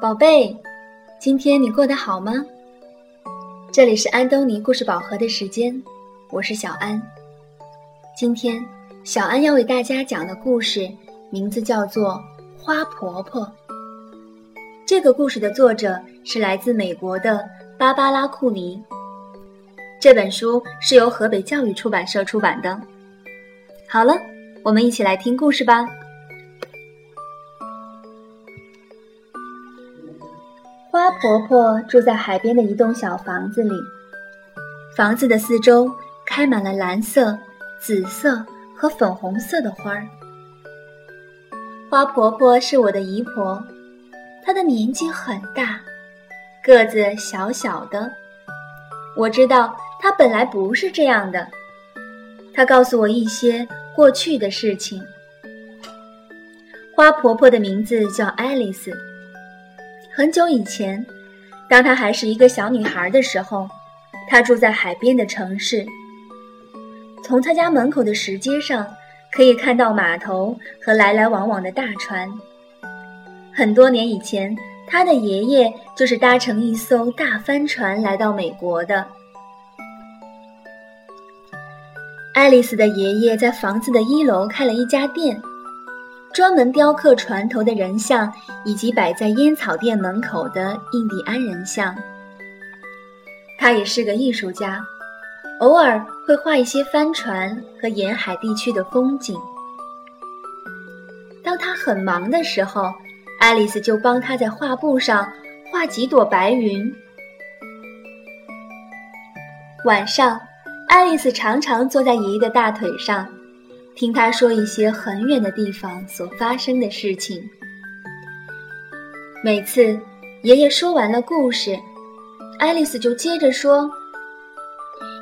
宝贝，今天你过得好吗？这里是安东尼故事宝盒的时间，我是小安。今天小安要为大家讲的故事名字叫做《花婆婆》。这个故事的作者是来自美国的芭芭拉·库尼。这本书是由河北教育出版社出版的。好了，我们一起来听故事吧。婆婆住在海边的一栋小房子里，房子的四周开满了蓝色、紫色和粉红色的花儿。花婆婆是我的姨婆，她的年纪很大，个子小小的。我知道她本来不是这样的。她告诉我一些过去的事情。花婆婆的名字叫爱丽丝。很久以前，当她还是一个小女孩的时候，她住在海边的城市。从她家门口的石阶上，可以看到码头和来来往往的大船。很多年以前，她的爷爷就是搭乘一艘大帆船来到美国的。爱丽丝的爷爷在房子的一楼开了一家店。专门雕刻船头的人像，以及摆在烟草店门口的印第安人像。他也是个艺术家，偶尔会画一些帆船和沿海地区的风景。当他很忙的时候，爱丽丝就帮他在画布上画几朵白云。晚上，爱丽丝常常坐在爷爷的大腿上。听他说一些很远的地方所发生的事情。每次爷爷说完了故事，爱丽丝就接着说：“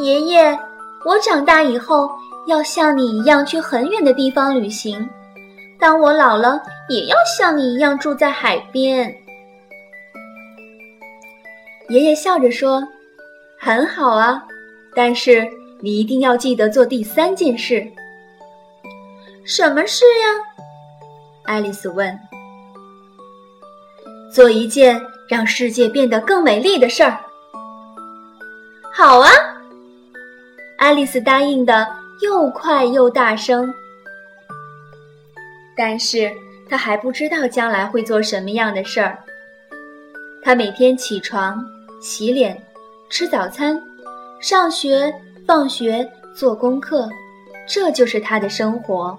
爷爷，我长大以后要像你一样去很远的地方旅行。当我老了，也要像你一样住在海边。”爷爷笑着说：“很好啊，但是你一定要记得做第三件事。”什么事呀？爱丽丝问。做一件让世界变得更美丽的事儿。好啊，爱丽丝答应的又快又大声。但是她还不知道将来会做什么样的事儿。她每天起床、洗脸、吃早餐、上学、放学、做功课，这就是她的生活。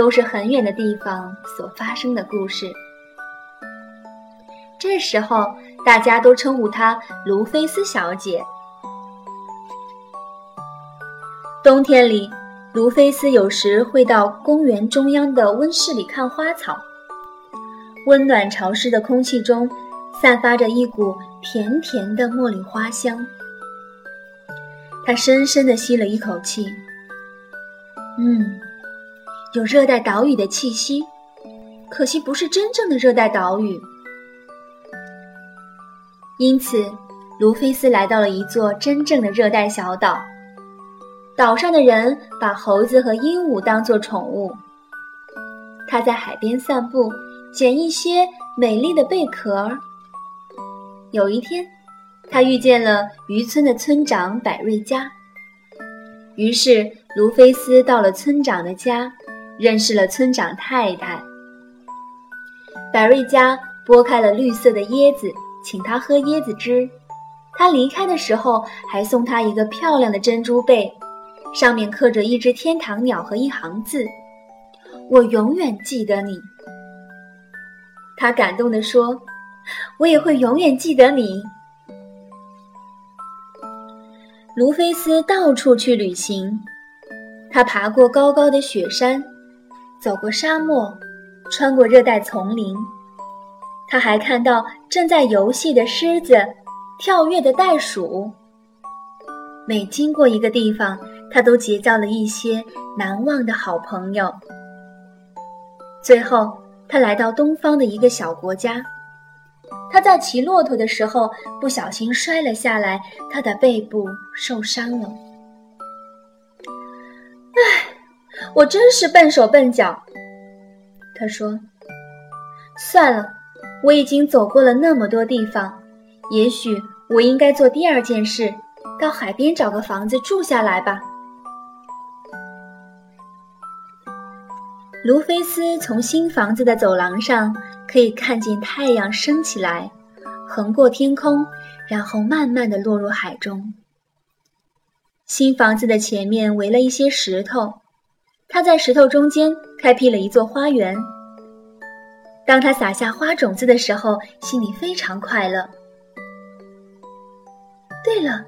都是很远的地方所发生的故事。这时候，大家都称呼她卢菲斯小姐。冬天里，卢菲斯有时会到公园中央的温室里看花草。温暖潮湿的空气中，散发着一股甜甜的茉莉花香。他深深地吸了一口气，嗯。有热带岛屿的气息，可惜不是真正的热带岛屿。因此，卢菲斯来到了一座真正的热带小岛。岛上的人把猴子和鹦鹉当作宠物。他在海边散步，捡一些美丽的贝壳。有一天，他遇见了渔村的村长百瑞佳。于是，卢菲斯到了村长的家。认识了村长太太，百瑞佳剥开了绿色的椰子，请他喝椰子汁。他离开的时候还送他一个漂亮的珍珠贝，上面刻着一只天堂鸟和一行字：“我永远记得你。”他感动地说：“我也会永远记得你。”卢菲斯到处去旅行，他爬过高高的雪山。走过沙漠，穿过热带丛林，他还看到正在游戏的狮子，跳跃的袋鼠。每经过一个地方，他都结交了一些难忘的好朋友。最后，他来到东方的一个小国家。他在骑骆驼的时候不小心摔了下来，他的背部受伤了。唉，我真是笨手笨脚。他说：“算了，我已经走过了那么多地方，也许我应该做第二件事，到海边找个房子住下来吧。”卢菲斯从新房子的走廊上可以看见太阳升起来，横过天空，然后慢慢的落入海中。新房子的前面围了一些石头，他在石头中间开辟了一座花园。当他撒下花种子的时候，心里非常快乐。对了，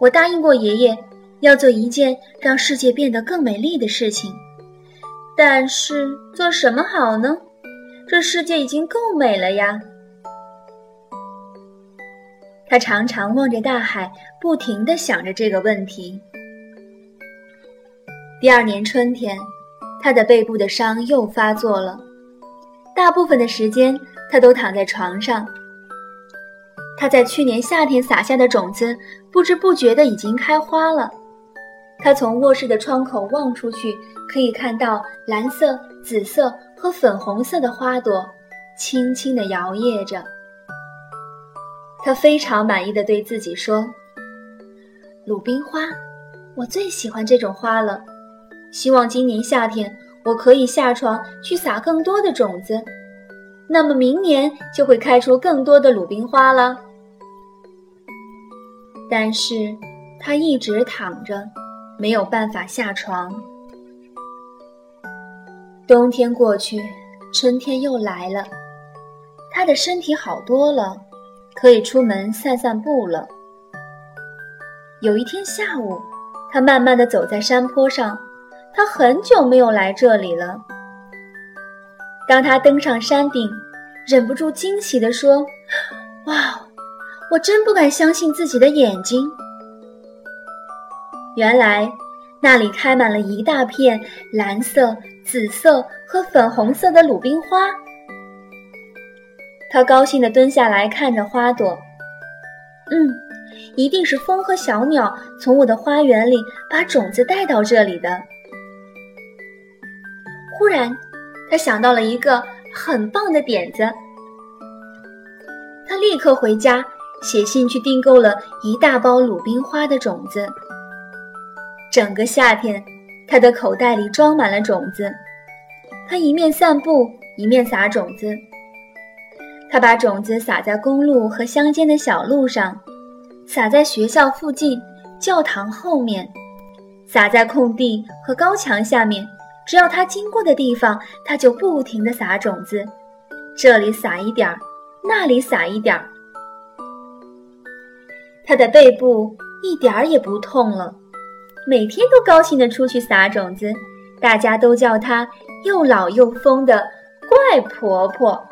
我答应过爷爷，要做一件让世界变得更美丽的事情。但是做什么好呢？这世界已经够美了呀。他常常望着大海，不停地想着这个问题。第二年春天，他的背部的伤又发作了。大部分的时间，他都躺在床上。他在去年夏天撒下的种子，不知不觉的已经开花了。他从卧室的窗口望出去，可以看到蓝色、紫色和粉红色的花朵轻轻地摇曳着。他非常满意的对自己说：“鲁冰花，我最喜欢这种花了。希望今年夏天我可以下床去撒更多的种子，那么明年就会开出更多的鲁冰花了。”但是，他一直躺着。没有办法下床。冬天过去，春天又来了，他的身体好多了，可以出门散散步了。有一天下午，他慢慢的走在山坡上，他很久没有来这里了。当他登上山顶，忍不住惊奇地说：“哇，我真不敢相信自己的眼睛。”原来，那里开满了一大片蓝色、紫色和粉红色的鲁冰花。他高兴地蹲下来看着花朵。嗯，一定是风和小鸟从我的花园里把种子带到这里的。忽然，他想到了一个很棒的点子。他立刻回家写信去订购了一大包鲁冰花的种子。整个夏天，他的口袋里装满了种子。他一面散步，一面撒种子。他把种子撒在公路和乡间的小路上，撒在学校附近、教堂后面，撒在空地和高墙下面。只要它经过的地方，它就不停地撒种子，这里撒一点儿，那里撒一点儿。它的背部一点儿也不痛了。每天都高兴地出去撒种子，大家都叫她又老又疯的怪婆婆。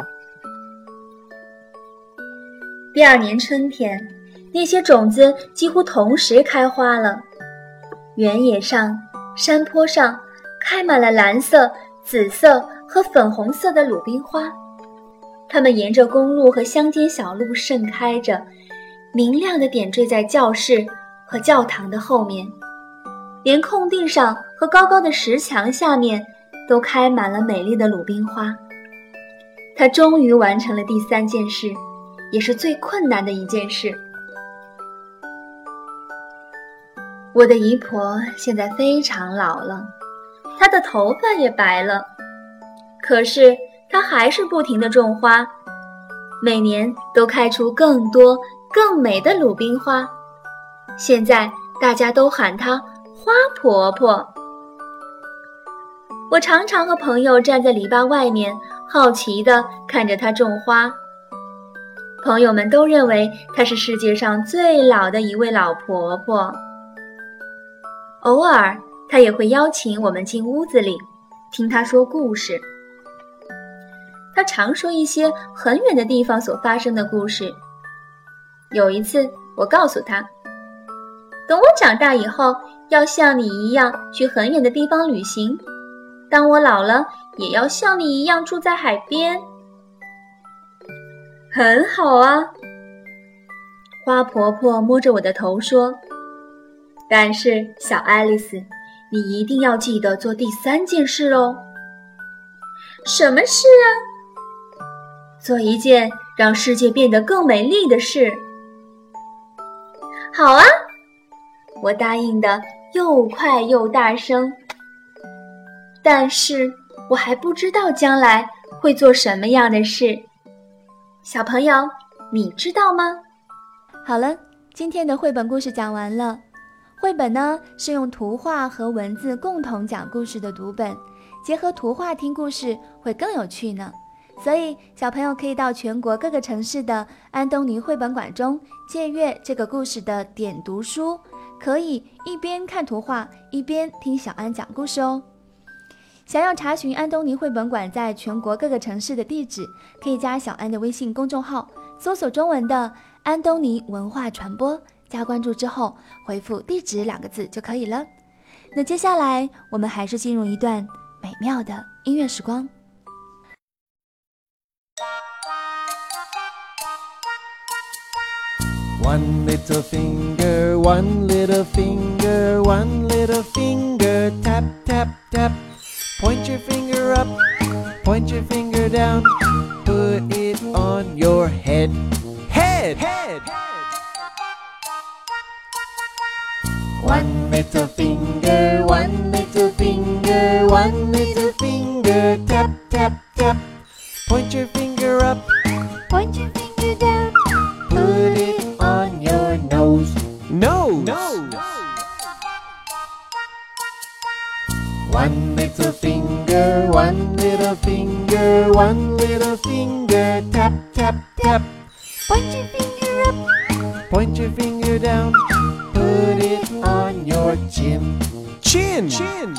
第二年春天，那些种子几乎同时开花了。原野上、山坡上开满了蓝色、紫色和粉红色的鲁冰花，它们沿着公路和乡间小路盛开着，明亮的点缀在教室和教堂的后面。连空地上和高高的石墙下面，都开满了美丽的鲁冰花。他终于完成了第三件事，也是最困难的一件事。我的姨婆现在非常老了，她的头发也白了，可是她还是不停地种花，每年都开出更多更美的鲁冰花。现在大家都喊她。花婆婆，我常常和朋友站在篱笆外面，好奇地看着她种花。朋友们都认为她是世界上最老的一位老婆婆。偶尔，他也会邀请我们进屋子里，听他说故事。他常说一些很远的地方所发生的故事。有一次，我告诉他，等我长大以后，要像你一样去很远的地方旅行。当我老了，也要像你一样住在海边。很好啊，花婆婆摸着我的头说。但是，小爱丽丝，你一定要记得做第三件事哦。什么事啊？做一件让世界变得更美丽的事。好啊，我答应的又快又大声。但是我还不知道将来会做什么样的事。小朋友，你知道吗？好了，今天的绘本故事讲完了。绘本呢是用图画和文字共同讲故事的读本，结合图画听故事会更有趣呢。所以小朋友可以到全国各个城市的安东尼绘本馆中借阅这个故事的点读书，可以一边看图画一边听小安讲故事哦。想要查询安东尼绘本馆在全国各个城市的地址，可以加小安的微信公众号，搜索中文的安东尼文化传播。加关注之后，回复“地址”两个字就可以了。那接下来，我们还是进入一段美妙的音乐时光。One little finger, one little finger, one little finger, tap tap tap. Point your finger up, point your finger down, put it on your head, head, head. Little finger, one little finger, one little finger, tap, tap, tap. Point your finger up, point your finger down, put it on your nose, nose. nose. One little finger, one little finger, one little finger, tap, tap, tap. Point your finger up, point your finger down put it on your chin. Chin. Chin.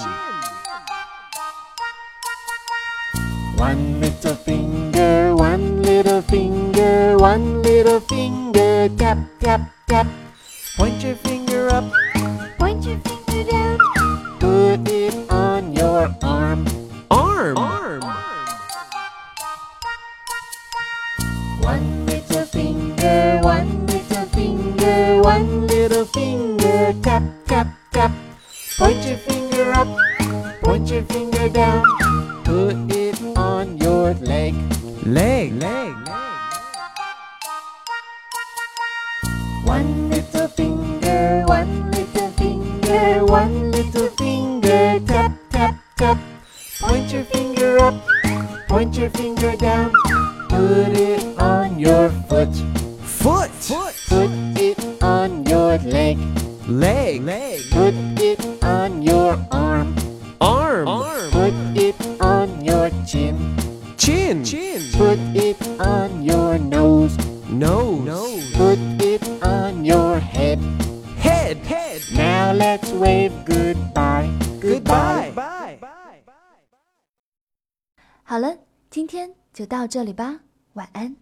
One little finger, one little finger, one little finger, tap, tap, tap. Point your finger up, point your finger down, put it on your arm. Arm. Arm. One little finger, one little finger, one little finger, tap, tap, Point your finger up, point your finger down, put it on your leg. Leg, leg. Leg. One little finger, one little finger, one little finger, tap, tap, tap. Point your finger up, point your finger down, put it on your leg. Leg. Leg. Put it on your arm. Arm. Arm. Put it on your chin. Chin. Chin. Put it on your nose. Nose. Nose. Put it on your head. Head. Head. Now let's wave goodbye. Goodbye. Bye. 好了，今天就到这里吧，晚安。